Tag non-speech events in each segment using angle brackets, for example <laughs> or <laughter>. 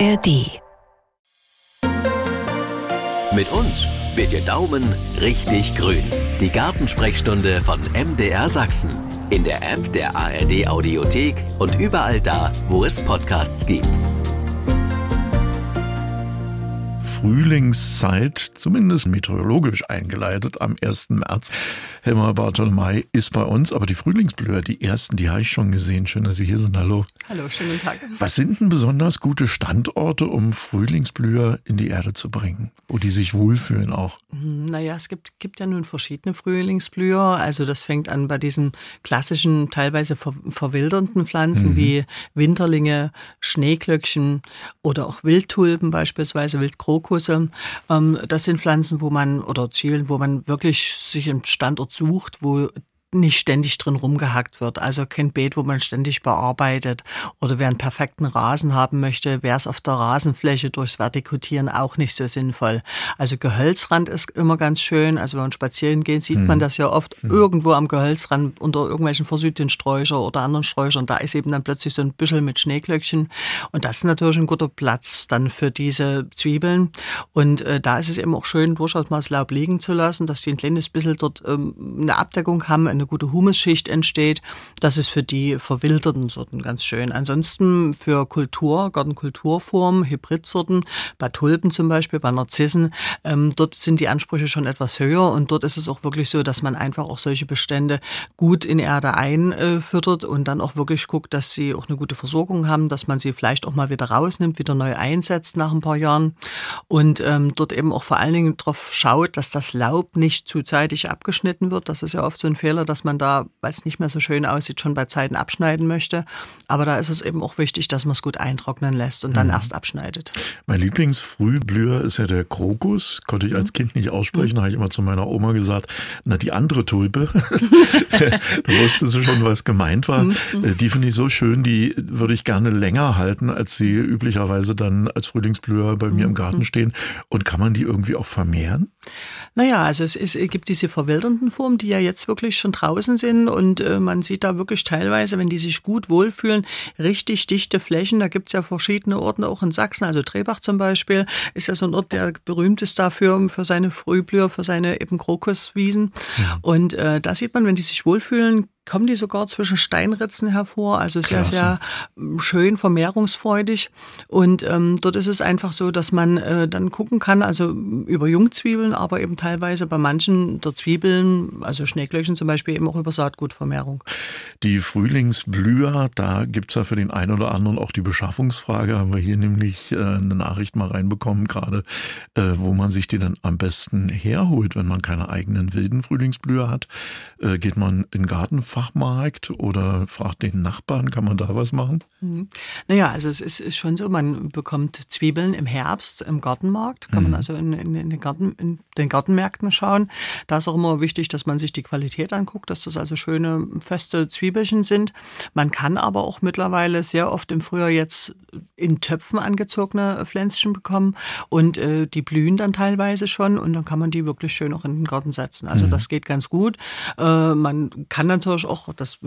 ARD. Mit uns wird Ihr Daumen richtig grün. Die Gartensprechstunde von MDR Sachsen. In der App der ARD Audiothek und überall da, wo es Podcasts gibt. Frühlingszeit, zumindest meteorologisch eingeleitet, am 1. März. Helma Bartolomei ist bei uns, aber die Frühlingsblüher, die ersten, die habe ich schon gesehen. Schön, dass Sie hier sind. Hallo. Hallo, schönen Tag. Was sind denn besonders gute Standorte, um Frühlingsblüher in die Erde zu bringen, wo die sich wohlfühlen auch? Hm, naja, es gibt, gibt ja nun verschiedene Frühlingsblüher. Also das fängt an bei diesen klassischen, teilweise ver verwildernden Pflanzen mhm. wie Winterlinge, Schneeglöckchen oder auch Wildtulpen beispielsweise, Wildkrokusse. Ähm, das sind Pflanzen, wo man, oder Zwiebeln, wo man wirklich sich einen Standort sucht, wo nicht ständig drin rumgehackt wird. Also kein Beet, wo man ständig bearbeitet. Oder wer einen perfekten Rasen haben möchte, wäre es auf der Rasenfläche durchs Vertikutieren auch nicht so sinnvoll. Also Gehölzrand ist immer ganz schön. Also wenn man spazieren geht, sieht mhm. man das ja oft mhm. irgendwo am Gehölzrand unter irgendwelchen versiegten Sträucher oder anderen Sträuchern. Da ist eben dann plötzlich so ein Büschel mit Schneeglöckchen. Und das ist natürlich ein guter Platz dann für diese Zwiebeln. Und äh, da ist es eben auch schön, durchaus mal das Laub liegen zu lassen, dass die ein kleines bisschen dort ähm, eine Abdeckung haben, eine eine gute Humusschicht entsteht. Das ist für die verwilderten Sorten ganz schön. Ansonsten für Kultur, Gartenkulturformen, Hybridsorten, bei Tulpen zum Beispiel, bei Narzissen, ähm, dort sind die Ansprüche schon etwas höher und dort ist es auch wirklich so, dass man einfach auch solche Bestände gut in Erde einfüttert und dann auch wirklich guckt, dass sie auch eine gute Versorgung haben, dass man sie vielleicht auch mal wieder rausnimmt, wieder neu einsetzt nach ein paar Jahren und ähm, dort eben auch vor allen Dingen darauf schaut, dass das Laub nicht zu zeitig abgeschnitten wird. Das ist ja oft so ein Fehler, dass man da, weil es nicht mehr so schön aussieht, schon bei Zeiten abschneiden möchte. Aber da ist es eben auch wichtig, dass man es gut eintrocknen lässt und dann mhm. erst abschneidet. Mein Lieblingsfrühblüher ist ja der Krokus. Konnte ich als mhm. Kind nicht aussprechen. Mhm. Da habe ich immer zu meiner Oma gesagt, na die andere Tulpe. <laughs> da wusste sie schon, was gemeint war. Mhm. Äh, die finde ich so schön, die würde ich gerne länger halten, als sie üblicherweise dann als Frühlingsblüher bei mir im Garten mhm. stehen. Und kann man die irgendwie auch vermehren? Naja, also es, ist, es gibt diese verwildernden Formen, die ja jetzt wirklich schon draußen sind und äh, man sieht da wirklich teilweise, wenn die sich gut wohlfühlen, richtig dichte Flächen. Da gibt es ja verschiedene Orte, auch in Sachsen, also Trebach zum Beispiel, ist ja so ein Ort, der berühmt ist dafür, für seine Frühblüher, für seine eben Krokuswiesen. Ja. Und äh, da sieht man, wenn die sich wohlfühlen, kommen die sogar zwischen Steinritzen hervor, also sehr, Klasse. sehr ähm, schön vermehrungsfreudig. Und ähm, dort ist es einfach so, dass man äh, dann gucken kann, also über Jungzwiebeln, aber eben teilweise bei manchen der Zwiebeln, also Schneeglöckchen zum Beispiel, eben auch über Saatgutvermehrung. Die Frühlingsblüher, da gibt's ja für den einen oder anderen auch die Beschaffungsfrage, haben wir hier nämlich äh, eine Nachricht mal reinbekommen, gerade äh, wo man sich die dann am besten herholt, wenn man keine eigenen wilden Frühlingsblüher hat. Äh, geht man in den Garten Fachmarkt oder fragt den Nachbarn, kann man da was machen? Mhm. Naja, also es ist, schon so, man bekommt Zwiebeln im Herbst im Gartenmarkt, kann mhm. man also in, in, in, den Garten, in den Gartenmärkten schauen. Da ist auch immer wichtig, dass man sich die Qualität anguckt, dass das also schöne feste Zwiebelchen sind. Man kann aber auch mittlerweile sehr oft im Frühjahr jetzt in Töpfen angezogene Pflänzchen bekommen und äh, die blühen dann teilweise schon und dann kann man die wirklich schön auch in den Garten setzen. Also mhm. das geht ganz gut. Äh, man kann natürlich natürlich auch, das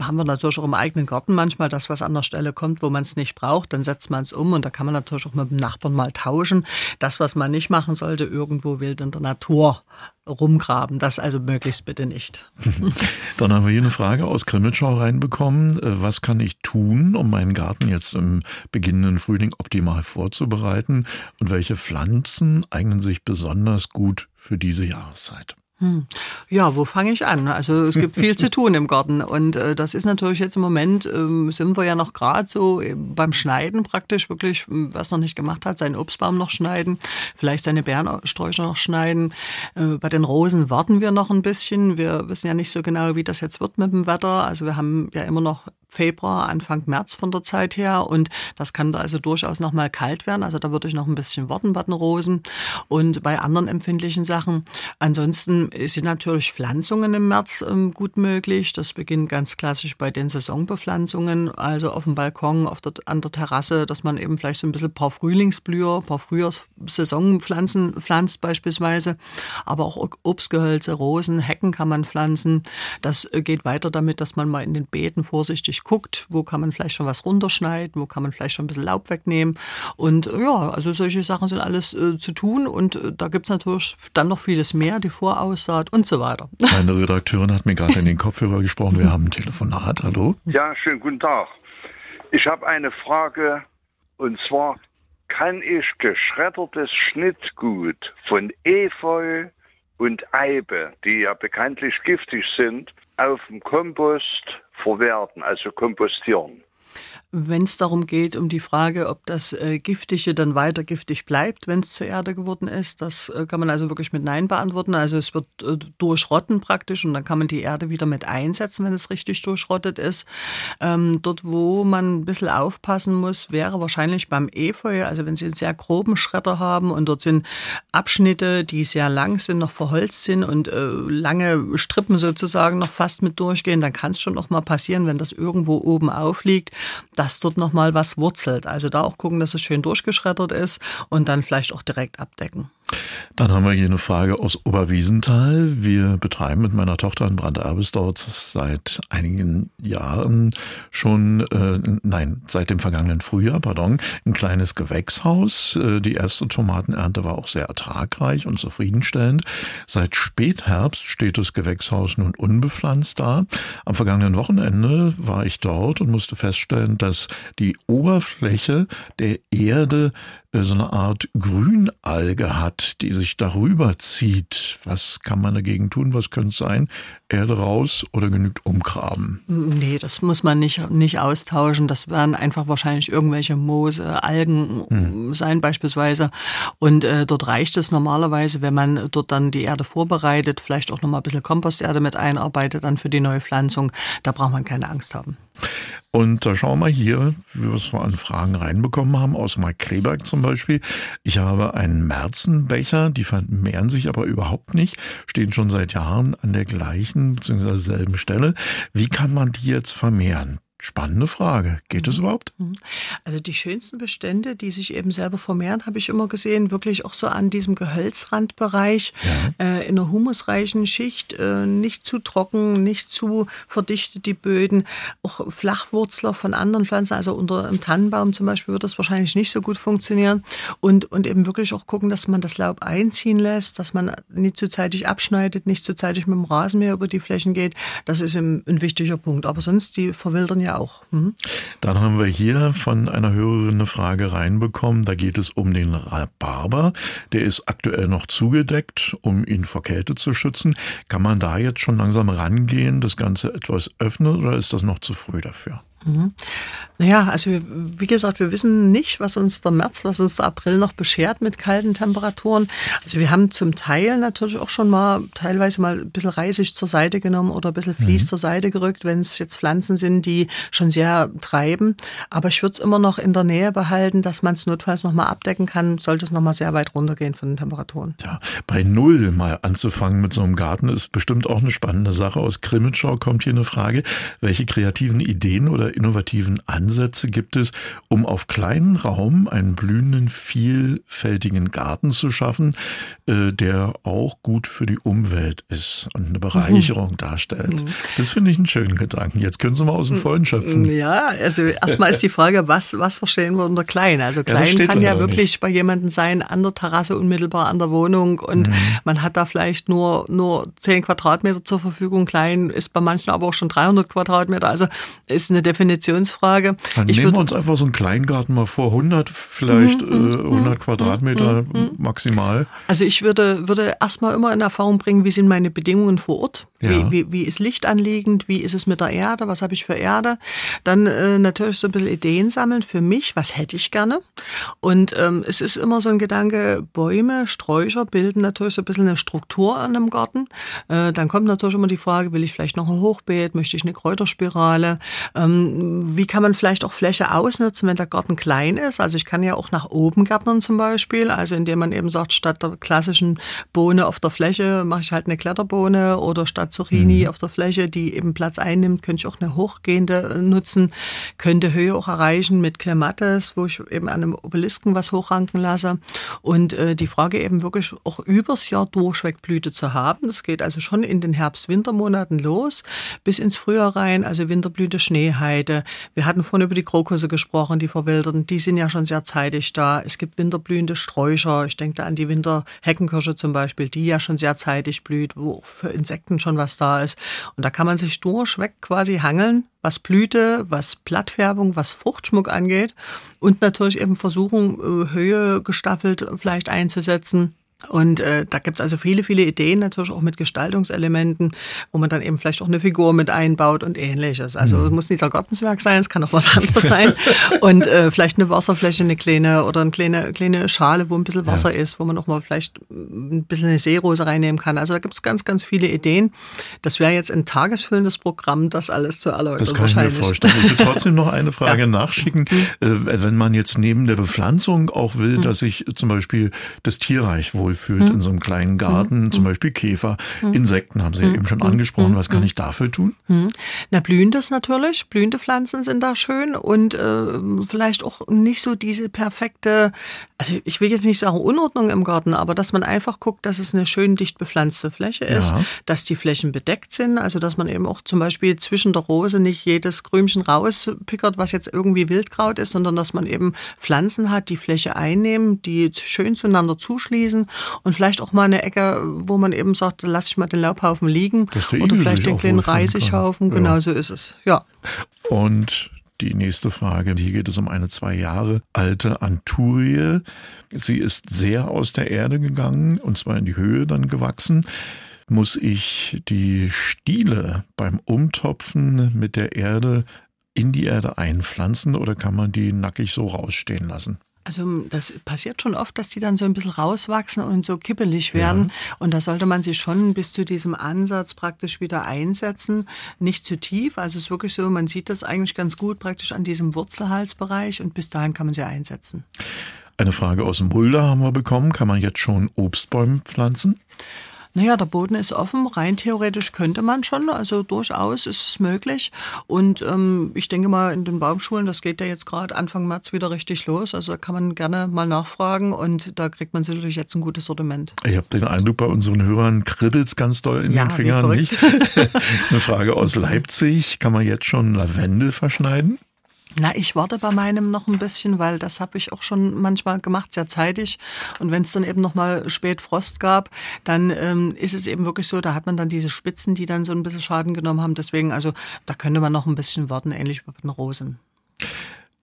haben wir natürlich auch im eigenen Garten manchmal, dass was an der Stelle kommt, wo man es nicht braucht, dann setzt man es um und da kann man natürlich auch mit dem Nachbarn mal tauschen. Das, was man nicht machen sollte, irgendwo wild in der Natur rumgraben. Das also möglichst bitte nicht. <laughs> <laughs> Dann haben wir hier eine Frage aus Grimmitschau reinbekommen. Was kann ich tun, um meinen Garten jetzt im beginnenden Frühling optimal vorzubereiten? Und welche Pflanzen eignen sich besonders gut für diese Jahreszeit? Hm. Ja, wo fange ich an? Also es gibt viel zu tun im Garten und äh, das ist natürlich jetzt im Moment, äh, sind wir ja noch gerade so äh, beim Schneiden praktisch, wirklich, wer es noch nicht gemacht hat, seinen Obstbaum noch schneiden, vielleicht seine Bärensträucher noch schneiden. Äh, bei den Rosen warten wir noch ein bisschen. Wir wissen ja nicht so genau, wie das jetzt wird mit dem Wetter. Also wir haben ja immer noch Februar, Anfang März von der Zeit her. Und das kann da also durchaus noch mal kalt werden. Also da würde ich noch ein bisschen warten bei den Rosen. Und bei anderen empfindlichen Sachen. Ansonsten sind natürlich Pflanzungen im März ähm, gut möglich. Das beginnt ganz klassisch bei den Saisonbepflanzungen. Also auf dem Balkon, auf der, an der Terrasse, dass man eben vielleicht so ein bisschen ein paar Frühlingsblüher, ein paar Frühjahrssaisonpflanzen pflanzt beispielsweise. Aber auch Obstgehölze, Rosen, Hecken kann man pflanzen. Das äh, geht weiter damit, dass man mal in den Beeten vorsichtig guckt, wo kann man vielleicht schon was runterschneiden, wo kann man vielleicht schon ein bisschen Laub wegnehmen. Und äh, ja, also solche Sachen sind alles äh, zu tun und äh, da gibt's natürlich dann noch vieles mehr, die Voraussaat und so weiter. <laughs> Meine Redakteurin hat mir gerade in den Kopfhörer gesprochen. Wir haben ein Telefonat. Hallo? Ja, schönen guten Tag. Ich habe eine Frage und zwar kann ich geschreddertes Schnittgut von Efeu und Eibe, die ja bekanntlich giftig sind, auf dem Kompost verwerten, also kompostieren. Wenn es darum geht, um die Frage, ob das äh, Giftige dann weiter giftig bleibt, wenn es zur Erde geworden ist, das äh, kann man also wirklich mit Nein beantworten. Also es wird äh, durchrotten praktisch und dann kann man die Erde wieder mit einsetzen, wenn es richtig durchrottet ist. Ähm, dort, wo man ein bisschen aufpassen muss, wäre wahrscheinlich beim Efeu, also wenn Sie einen sehr groben Schredder haben und dort sind Abschnitte, die sehr lang sind, noch verholzt sind und äh, lange Strippen sozusagen noch fast mit durchgehen, dann kann es schon noch mal passieren, wenn das irgendwo oben aufliegt, dass dort nochmal was wurzelt. Also da auch gucken, dass es schön durchgeschreddert ist und dann vielleicht auch direkt abdecken. Dann haben wir hier eine Frage aus Oberwiesenthal. Wir betreiben mit meiner Tochter in Brand-Erbesdorf seit einigen Jahren schon, äh, nein, seit dem vergangenen Frühjahr, pardon, ein kleines Gewächshaus. Äh, die erste Tomatenernte war auch sehr ertragreich und zufriedenstellend. Seit Spätherbst steht das Gewächshaus nun unbepflanzt da. Am vergangenen Wochenende war ich dort und musste feststellen, dass die Oberfläche der Erde so eine Art Grünalge hat, die sich darüber zieht. Was kann man dagegen tun? Was könnte es sein? Erde raus oder genügt umgraben? Nee, das muss man nicht, nicht austauschen. Das werden einfach wahrscheinlich irgendwelche Moose, Algen hm. sein beispielsweise. Und äh, dort reicht es normalerweise, wenn man dort dann die Erde vorbereitet, vielleicht auch nochmal ein bisschen Komposterde mit einarbeitet dann für die neue Pflanzung. Da braucht man keine Angst haben. Und da schauen wir hier, was wir an Fragen reinbekommen haben, aus Mark Kleberg zum Beispiel. Ich habe einen Märzenbecher, die vermehren sich aber überhaupt nicht, stehen schon seit Jahren an der gleichen bzw. selben Stelle. Wie kann man die jetzt vermehren? Spannende Frage. Geht das mhm. überhaupt? Mhm. Also die schönsten Bestände, die sich eben selber vermehren, habe ich immer gesehen, wirklich auch so an diesem Gehölzrandbereich, ja. äh, in einer humusreichen Schicht, äh, nicht zu trocken, nicht zu verdichtet die Böden, auch Flachwurzler von anderen Pflanzen, also unter einem Tannenbaum zum Beispiel wird das wahrscheinlich nicht so gut funktionieren und, und eben wirklich auch gucken, dass man das Laub einziehen lässt, dass man nicht zu zeitig abschneidet, nicht zu zeitig mit dem Rasenmäher über die Flächen geht. Das ist ein, ein wichtiger Punkt. Aber sonst, die verwildern auch. Mhm. Dann haben wir hier von einer Hörerin eine Frage reinbekommen. Da geht es um den Rhabarber. Der ist aktuell noch zugedeckt, um ihn vor Kälte zu schützen. Kann man da jetzt schon langsam rangehen, das Ganze etwas öffnen oder ist das noch zu früh dafür? Mhm. Naja, also wie gesagt, wir wissen nicht, was uns der März, was uns der April noch beschert mit kalten Temperaturen. Also wir haben zum Teil natürlich auch schon mal teilweise mal ein bisschen Reisig zur Seite genommen oder ein bisschen Vlies mhm. zur Seite gerückt, wenn es jetzt Pflanzen sind, die schon sehr treiben. Aber ich würde es immer noch in der Nähe behalten, dass man es notfalls nochmal abdecken kann, sollte es nochmal sehr weit runtergehen von den Temperaturen. Ja, bei Null mal anzufangen mit so einem Garten ist bestimmt auch eine spannende Sache. Aus Krimitschau kommt hier eine Frage, welche kreativen Ideen oder innovativen Ansätze gibt es, um auf kleinen Raum einen blühenden, vielfältigen Garten zu schaffen, äh, der auch gut für die Umwelt ist und eine Bereicherung mhm. darstellt. Mhm. Das finde ich einen schönen Gedanken. Jetzt können Sie mal aus dem Vollen schöpfen. Ja, also erstmal ist die Frage, was, was verstehen wir unter klein? Also klein ja, kann ja wirklich nicht. bei jemandem sein, an der Terrasse unmittelbar an der Wohnung und mhm. man hat da vielleicht nur, nur 10 Quadratmeter zur Verfügung. Klein ist bei manchen aber auch schon 300 Quadratmeter. Also ist eine Definition Definitionsfrage. Dann ich nehmen wir uns einfach so einen Kleingarten mal vor, 100 vielleicht, mhm, äh, 100 mhm, Quadratmeter mhm, maximal. Also ich würde, würde erstmal immer in Erfahrung bringen, wie sind meine Bedingungen vor Ort? Ja. Wie, wie, wie ist Licht anliegend? Wie ist es mit der Erde? Was habe ich für Erde? Dann äh, natürlich so ein bisschen Ideen sammeln für mich. Was hätte ich gerne? Und ähm, es ist immer so ein Gedanke, Bäume, Sträucher bilden natürlich so ein bisschen eine Struktur an einem Garten. Äh, dann kommt natürlich immer die Frage, will ich vielleicht noch ein Hochbeet? Möchte ich eine Kräuterspirale? Ähm, wie kann man vielleicht auch Fläche ausnutzen, wenn der Garten klein ist. Also ich kann ja auch nach oben gärtnern zum Beispiel, also indem man eben sagt, statt der klassischen Bohne auf der Fläche mache ich halt eine Kletterbohne oder statt Zucchini mhm. auf der Fläche, die eben Platz einnimmt, könnte ich auch eine hochgehende äh, nutzen, könnte Höhe auch erreichen mit Clematis, wo ich eben an einem Obelisken was hochranken lasse. Und äh, die Frage eben wirklich auch übers Jahr durchweg Blüte zu haben. Das geht also schon in den Herbst-Wintermonaten los, bis ins Frühjahr rein, also Winterblüte, Schneeheide. Wir hatten vorhin über die Krokusse gesprochen, die verwilderten, die sind ja schon sehr zeitig da. Es gibt winterblühende Sträucher, ich denke da an die Winterheckenkirsche zum Beispiel, die ja schon sehr zeitig blüht, wo für Insekten schon was da ist. Und da kann man sich durchweg quasi hangeln, was Blüte, was Blattfärbung, was Fruchtschmuck angeht und natürlich eben versuchen, äh, Höhe gestaffelt vielleicht einzusetzen und äh, da gibt's also viele, viele Ideen, natürlich auch mit Gestaltungselementen, wo man dann eben vielleicht auch eine Figur mit einbaut und ähnliches. Also mhm. es muss nicht der Gartenswerk sein, es kann auch was <laughs> anderes sein. Und äh, vielleicht eine Wasserfläche, eine kleine oder eine kleine, kleine Schale, wo ein bisschen Wasser ja. ist, wo man auch mal vielleicht ein bisschen eine Seerose reinnehmen kann. Also da gibt's ganz, ganz viele Ideen. Das wäre jetzt ein tagesfüllendes Programm, das alles zu erläutern. Das kann ich mir vorstellen. Ich will trotzdem noch eine <laughs> Frage ja. nachschicken. Mhm. Äh, wenn man jetzt neben der Bepflanzung auch will, mhm. dass sich zum Beispiel das Tierreich wohl wohlfühlt hm. in so einem kleinen Garten, hm. zum Beispiel Käfer, hm. Insekten haben Sie ja eben schon angesprochen. Was kann ich dafür tun? Na, blühendes natürlich. Blühende Pflanzen sind da schön und äh, vielleicht auch nicht so diese perfekte, also ich will jetzt nicht sagen Unordnung im Garten, aber dass man einfach guckt, dass es eine schön dicht bepflanzte Fläche ist, ja. dass die Flächen bedeckt sind, also dass man eben auch zum Beispiel zwischen der Rose nicht jedes Krümchen rauspickert, was jetzt irgendwie Wildkraut ist, sondern dass man eben Pflanzen hat, die Fläche einnehmen, die schön zueinander zuschließen und vielleicht auch mal eine Ecke, wo man eben sagt, lass ich mal den Laubhaufen liegen oder vielleicht den kleinen Reisighaufen. Kann. Genau ja. so ist es. Ja. Und die nächste Frage. Hier geht es um eine zwei Jahre alte Anturie. Sie ist sehr aus der Erde gegangen und zwar in die Höhe dann gewachsen. Muss ich die Stiele beim Umtopfen mit der Erde in die Erde einpflanzen oder kann man die nackig so rausstehen lassen? Also das passiert schon oft, dass die dann so ein bisschen rauswachsen und so kippelig werden. Ja. Und da sollte man sie schon bis zu diesem Ansatz praktisch wieder einsetzen. Nicht zu tief. Also es ist wirklich so, man sieht das eigentlich ganz gut praktisch an diesem Wurzelhalsbereich und bis dahin kann man sie einsetzen. Eine Frage aus dem Mulder haben wir bekommen. Kann man jetzt schon Obstbäume pflanzen? Naja, der Boden ist offen. Rein theoretisch könnte man schon. Also durchaus ist es möglich. Und ähm, ich denke mal, in den Baumschulen, das geht ja jetzt gerade Anfang März wieder richtig los. Also da kann man gerne mal nachfragen und da kriegt man sicherlich jetzt ein gutes Sortiment. Ich habe den Eindruck, bei unseren Hörern kribbelt es ganz doll in ja, den Fingern, nicht? <laughs> Eine Frage aus Leipzig. Kann man jetzt schon Lavendel verschneiden? Na, ich warte bei meinem noch ein bisschen, weil das habe ich auch schon manchmal gemacht, sehr zeitig. Und wenn es dann eben noch mal spät Frost gab, dann ähm, ist es eben wirklich so, da hat man dann diese Spitzen, die dann so ein bisschen Schaden genommen haben. Deswegen, also da könnte man noch ein bisschen warten, ähnlich wie bei den Rosen.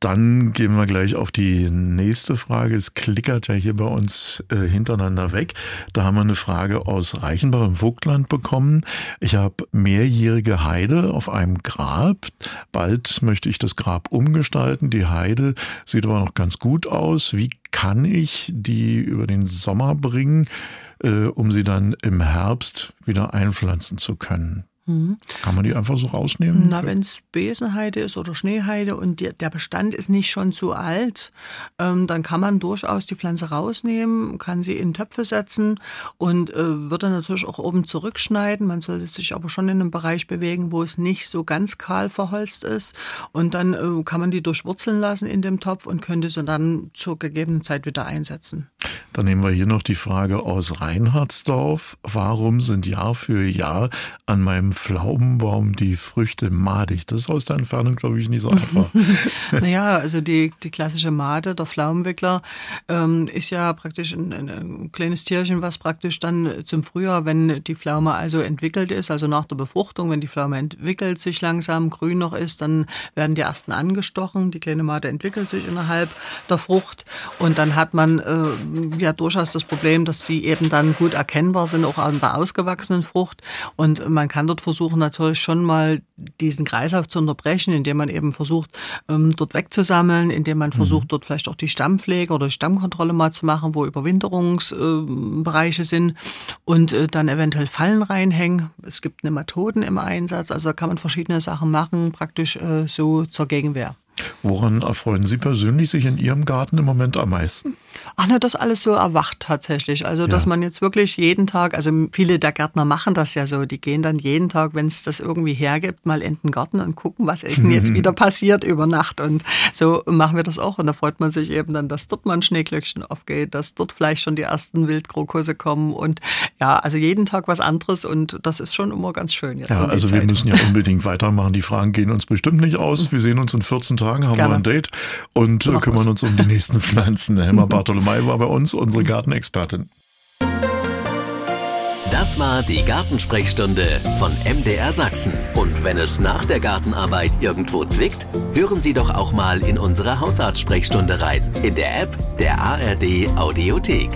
Dann gehen wir gleich auf die nächste Frage. Es klickert ja hier bei uns äh, hintereinander weg. Da haben wir eine Frage aus Reichenbach im Vogtland bekommen. Ich habe mehrjährige Heide auf einem Grab. Bald möchte ich das Grab umgestalten. Die Heide sieht aber noch ganz gut aus. Wie kann ich die über den Sommer bringen, äh, um sie dann im Herbst wieder einpflanzen zu können? Mhm. Kann man die einfach so rausnehmen? Na, wenn es Besenheide ist oder Schneeheide und die, der Bestand ist nicht schon zu alt, ähm, dann kann man durchaus die Pflanze rausnehmen, kann sie in Töpfe setzen und äh, wird dann natürlich auch oben zurückschneiden. Man sollte sich aber schon in einem Bereich bewegen, wo es nicht so ganz kahl verholzt ist. Und dann äh, kann man die durchwurzeln lassen in dem Topf und könnte sie dann zur gegebenen Zeit wieder einsetzen. Dann nehmen wir hier noch die Frage aus Reinhardsdorf. Warum sind Jahr für Jahr an meinem Pflaumenbaum die Früchte madig. Das ist aus der Entfernung, glaube ich, nicht so einfach. <laughs> naja, also die, die klassische Made, der Pflaumenwickler, ähm, ist ja praktisch ein, ein, kleines Tierchen, was praktisch dann zum Frühjahr, wenn die Pflaume also entwickelt ist, also nach der Befruchtung, wenn die Pflaume entwickelt sich langsam, grün noch ist, dann werden die ersten angestochen. Die kleine Made entwickelt sich innerhalb der Frucht und dann hat man äh, ja durchaus das Problem, dass die eben dann gut erkennbar sind, auch an der ausgewachsenen Frucht und man kann dort versuchen natürlich schon mal diesen Kreislauf zu unterbrechen, indem man eben versucht, ähm, dort wegzusammeln, indem man versucht, mhm. dort vielleicht auch die Stammpflege oder die Stammkontrolle mal zu machen, wo Überwinterungsbereiche äh, sind und äh, dann eventuell Fallen reinhängen. Es gibt Nematoden im Einsatz, also da kann man verschiedene Sachen machen, praktisch äh, so zur Gegenwehr. Woran erfreuen Sie persönlich sich in Ihrem Garten im Moment am meisten? Ach, na, das alles so erwacht tatsächlich. Also, dass man jetzt wirklich jeden Tag, also viele der Gärtner machen das ja so, die gehen dann jeden Tag, wenn es das irgendwie hergibt, mal in den Garten und gucken, was ist denn jetzt <laughs> wieder passiert über Nacht. Und so machen wir das auch. Und da freut man sich eben dann, dass dort mal ein Schneeglöckchen aufgeht, dass dort vielleicht schon die ersten Wildkrokusse kommen. Und ja, also jeden Tag was anderes. Und das ist schon immer ganz schön jetzt. Ja, also Zeit. wir müssen ja <laughs> unbedingt weitermachen. Die Fragen gehen uns bestimmt nicht aus. Wir sehen uns in 14 Tagen, haben Gerne. wir ein Date und Mach kümmern was. uns um die nächsten <laughs> Pflanzen. Helma Bartolomei war bei uns, unsere Gartenexpertin. Das war die Gartensprechstunde von MDR Sachsen. Und wenn es nach der Gartenarbeit irgendwo zwickt, hören Sie doch auch mal in unsere Hausarzt-Sprechstunde rein. In der App der ARD Audiothek.